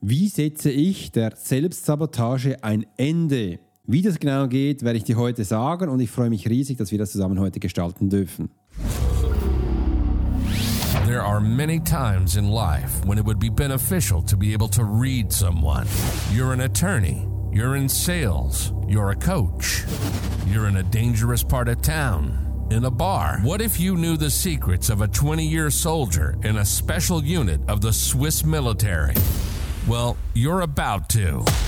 Wie setze ich der Selbstsabotage ein Ende? Wie das genau geht, werde ich dir heute sagen und ich freue mich riesig, dass wir das zusammen heute gestalten dürfen. There are many times in life when it would be beneficial to be able to read someone. You're an attorney, you're in sales, you're a coach, you're in a dangerous part of town in a bar. What if you knew the secrets of a 20 year soldier in a special unit of the Swiss military? Well, you're about to.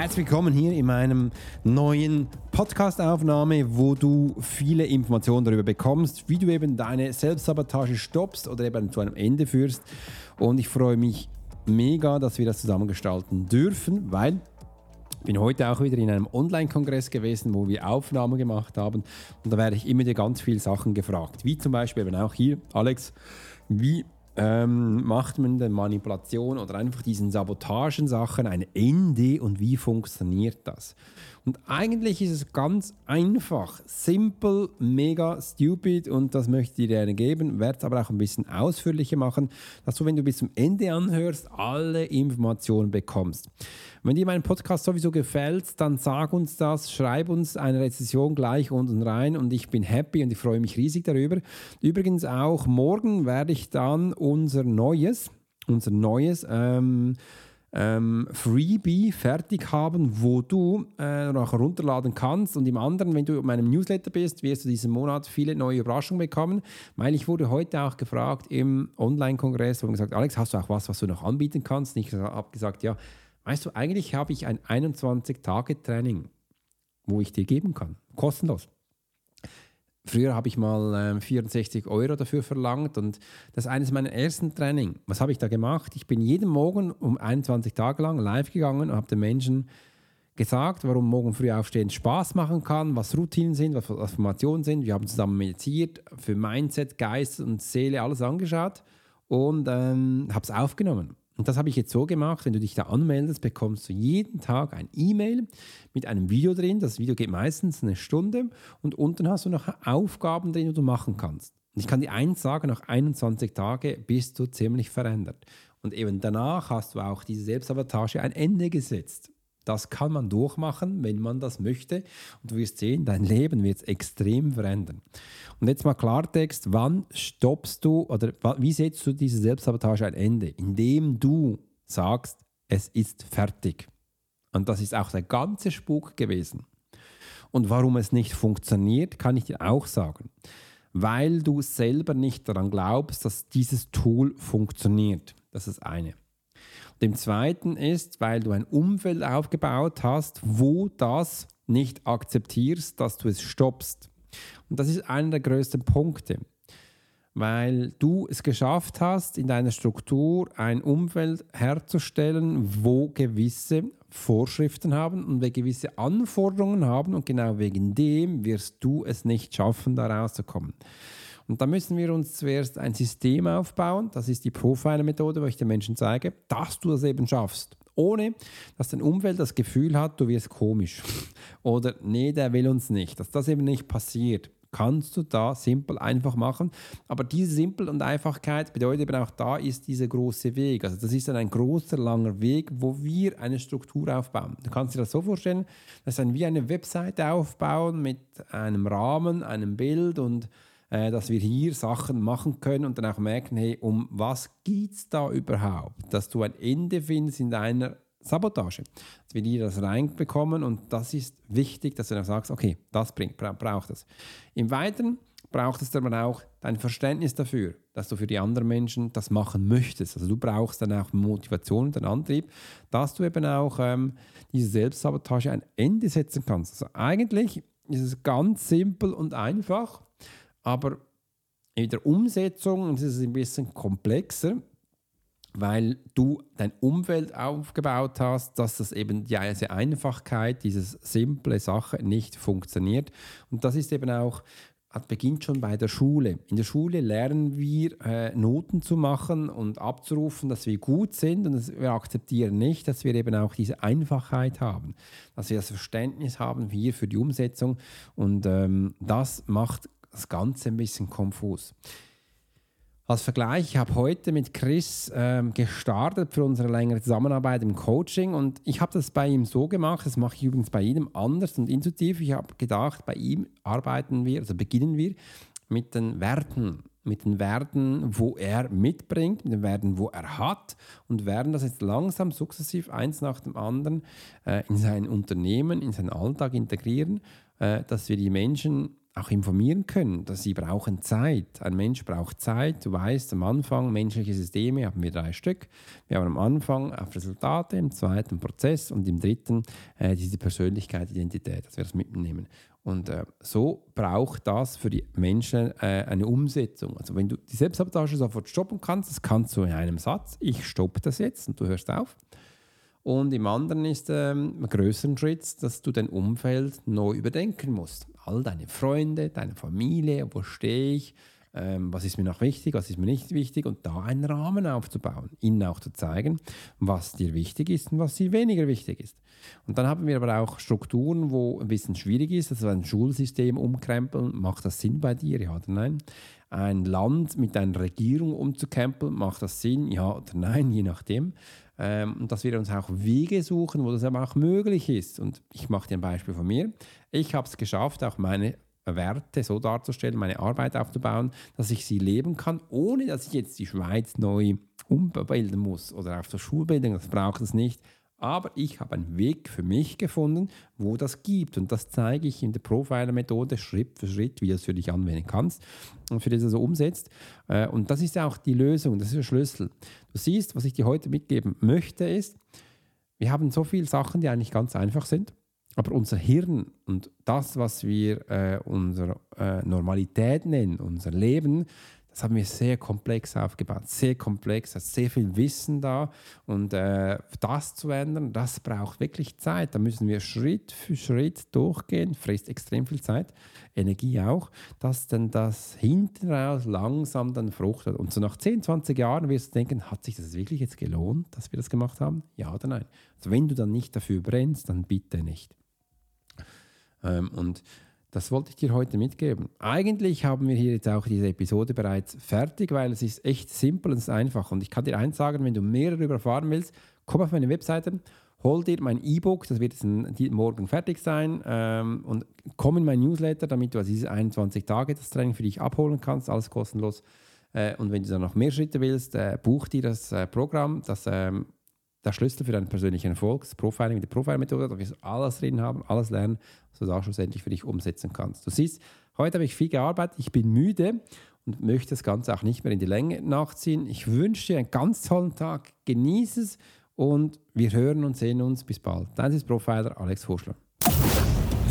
Herzlich willkommen hier in meinem neuen Podcast-Aufnahme, wo du viele Informationen darüber bekommst, wie du eben deine Selbstsabotage stoppst oder eben zu einem Ende führst. Und ich freue mich mega, dass wir das zusammen gestalten dürfen, weil ich bin heute auch wieder in einem Online-Kongress gewesen, wo wir Aufnahmen gemacht haben. Und da werde ich immer wieder ganz viele Sachen gefragt. Wie zum Beispiel eben auch hier, Alex, wie ähm, macht man der Manipulation oder einfach diesen Sabotagensachen ein Ende und wie funktioniert das? Und eigentlich ist es ganz einfach, simple, mega stupid und das möchte ich dir gerne geben, werde es aber auch ein bisschen ausführlicher machen, dass du, wenn du bis zum Ende anhörst, alle Informationen bekommst. Wenn dir mein Podcast sowieso gefällt, dann sag uns das, schreib uns eine Rezession gleich unten rein und ich bin happy und ich freue mich riesig darüber. Übrigens auch morgen werde ich dann unser neues, unser neues ähm, ähm, Freebie fertig haben, wo du äh, noch runterladen kannst. Und im anderen, wenn du in meinem Newsletter bist, wirst du diesen Monat viele neue Überraschungen bekommen, weil ich wurde heute auch gefragt im Online-Kongress, wo gesagt, Alex, hast du auch was, was du noch anbieten kannst? Und ich habe gesagt, ja, weißt du, eigentlich habe ich ein 21-Tage-Training, wo ich dir geben kann, kostenlos. Früher habe ich mal äh, 64 Euro dafür verlangt und das ist eines meiner ersten Training. Was habe ich da gemacht? Ich bin jeden Morgen um 21 Tage lang live gegangen und habe den Menschen gesagt, warum morgen früh aufstehen Spaß machen kann, was Routinen sind, was Affirmationen sind. Wir haben zusammen meditiert, für Mindset, Geist und Seele alles angeschaut und ähm, habe es aufgenommen. Und das habe ich jetzt so gemacht, wenn du dich da anmeldest, bekommst du jeden Tag ein E-Mail mit einem Video drin. Das Video geht meistens eine Stunde und unten hast du noch Aufgaben drin, die du machen kannst. Und ich kann dir eins sagen, nach 21 Tagen bist du ziemlich verändert. Und eben danach hast du auch diese Selbstsabotage ein Ende gesetzt. Das kann man durchmachen, wenn man das möchte. Und du wirst sehen, dein Leben wird extrem verändern. Und jetzt mal Klartext, wann stoppst du oder wie setzt du diese Selbstsabotage ein Ende? Indem du sagst, es ist fertig. Und das ist auch der ganze Spuk gewesen. Und warum es nicht funktioniert, kann ich dir auch sagen. Weil du selber nicht daran glaubst, dass dieses Tool funktioniert. Das ist eine. Dem zweiten ist, weil du ein Umfeld aufgebaut hast, wo das nicht akzeptierst, dass du es stoppst. Und das ist einer der größten Punkte, weil du es geschafft hast, in deiner Struktur ein Umfeld herzustellen, wo gewisse Vorschriften haben und wir gewisse Anforderungen haben und genau wegen dem wirst du es nicht schaffen, da rauszukommen. Und da müssen wir uns zuerst ein System aufbauen. Das ist die Profiler-Methode, wo ich den Menschen zeige, dass du das eben schaffst. Ohne, dass dein Umfeld das Gefühl hat, du wirst komisch. Oder nee, der will uns nicht. Dass das eben nicht passiert kannst du da simpel einfach machen. Aber diese Simpel und Einfachkeit bedeutet eben auch, da ist dieser große Weg. Also das ist dann ein großer, langer Weg, wo wir eine Struktur aufbauen. Du kannst dir das so vorstellen, das ist dann wie eine Webseite aufbauen mit einem Rahmen, einem Bild und äh, dass wir hier Sachen machen können und dann auch merken, hey, um was geht es da überhaupt? Dass du ein Ende findest in deiner Sabotage. Dass wir dir das reinbekommen und das ist wichtig, dass du dann sagst, okay, das bringt, bra braucht es. Im Weiteren braucht es aber auch dein Verständnis dafür, dass du für die anderen Menschen das machen möchtest. Also du brauchst dann auch Motivation und einen Antrieb, dass du eben auch ähm, diese Selbstsabotage ein Ende setzen kannst. Also eigentlich ist es ganz simpel und einfach. Aber in der Umsetzung ist es ein bisschen komplexer, weil du dein Umfeld aufgebaut hast, dass das eben diese Einfachkeit, diese simple Sache nicht funktioniert. Und das ist eben auch beginnt schon bei der Schule. In der Schule lernen wir äh, Noten zu machen und abzurufen, dass wir gut sind und das, wir akzeptieren nicht, dass wir eben auch diese Einfachheit haben, dass wir das Verständnis haben hier für die Umsetzung und ähm, das macht das Ganze ein bisschen konfus. Als Vergleich, ich habe heute mit Chris ähm, gestartet für unsere längere Zusammenarbeit im Coaching und ich habe das bei ihm so gemacht, das mache ich übrigens bei jedem anders und intuitiv. Ich habe gedacht, bei ihm arbeiten wir, also beginnen wir mit den Werten, mit den Werten, wo er mitbringt, mit den Werten, wo er hat und werden das jetzt langsam sukzessiv eins nach dem anderen äh, in sein Unternehmen, in seinen Alltag integrieren, äh, dass wir die Menschen auch informieren können, dass sie brauchen Zeit. Ein Mensch braucht Zeit. Du weißt, am Anfang menschliche Systeme haben wir drei Stück. Wir haben am Anfang auf Resultate, im zweiten Prozess und im dritten äh, diese Persönlichkeit, Identität, dass wir das mitnehmen. Und äh, so braucht das für die Menschen äh, eine Umsetzung. Also wenn du die Selbstsabotage sofort stoppen kannst, das kannst du in einem Satz, ich stoppe das jetzt und du hörst auf. Und im anderen ist ähm, größeren Schritt, dass du dein Umfeld neu überdenken musst all deine Freunde, deine Familie, wo stehe ich, ähm, was ist mir noch wichtig, was ist mir nicht wichtig und da einen Rahmen aufzubauen, ihnen auch zu zeigen, was dir wichtig ist und was dir weniger wichtig ist. Und dann haben wir aber auch Strukturen, wo ein bisschen schwierig ist, also ein Schulsystem umkrempeln, macht das Sinn bei dir, ja oder nein? Ein Land mit einer Regierung umzukrempeln, macht das Sinn, ja oder nein, je nachdem ähm, und dass wir uns auch Wege suchen, wo das aber auch möglich ist. Und ich mache dir ein Beispiel von mir. Ich habe es geschafft, auch meine Werte so darzustellen, meine Arbeit aufzubauen, dass ich sie leben kann, ohne dass ich jetzt die Schweiz neu umbilden muss oder auf der Schulbildung, das braucht es nicht. Aber ich habe einen Weg für mich gefunden, wo das gibt. Und das zeige ich in der Profiler-Methode Schritt für Schritt, wie du es für dich anwenden kannst und für das so umsetzt. Äh, und das ist auch die Lösung, das ist der Schlüssel. Du siehst, was ich dir heute mitgeben möchte, ist, wir haben so viele Sachen, die eigentlich ganz einfach sind. Aber unser Hirn und das, was wir äh, unsere äh, Normalität nennen, unser Leben, das haben wir sehr komplex aufgebaut, sehr komplex, hat sehr viel Wissen da und äh, das zu ändern, das braucht wirklich Zeit. Da müssen wir Schritt für Schritt durchgehen, frisst extrem viel Zeit, Energie auch, dass dann das hinten raus langsam dann fruchtet. Und so nach 10, 20 Jahren wirst du denken, hat sich das wirklich jetzt gelohnt, dass wir das gemacht haben? Ja oder nein? Also wenn du dann nicht dafür brennst, dann bitte nicht. Ähm, und das wollte ich dir heute mitgeben. Eigentlich haben wir hier jetzt auch diese Episode bereits fertig, weil es ist echt simpel und einfach. Und ich kann dir eins sagen, wenn du mehr darüber erfahren willst, komm auf meine Webseite, hol dir mein E-Book, das wird jetzt morgen fertig sein ähm, und komm in mein Newsletter, damit du also diese 21 Tage das Training für dich abholen kannst, alles kostenlos. Äh, und wenn du dann noch mehr Schritte willst, äh, buch dir das äh, Programm, das ähm, der Schlüssel für deinen persönlichen Erfolg, das Profiling mit der Profiling-Methode, da wirst du alles drin haben, alles lernen, was du da schlussendlich für dich umsetzen kannst. Du siehst, heute habe ich viel gearbeitet, ich bin müde und möchte das Ganze auch nicht mehr in die Länge nachziehen. Ich wünsche dir einen ganz tollen Tag, genieße es und wir hören und sehen uns. Bis bald. Dein ist Profiler Alex Horschler.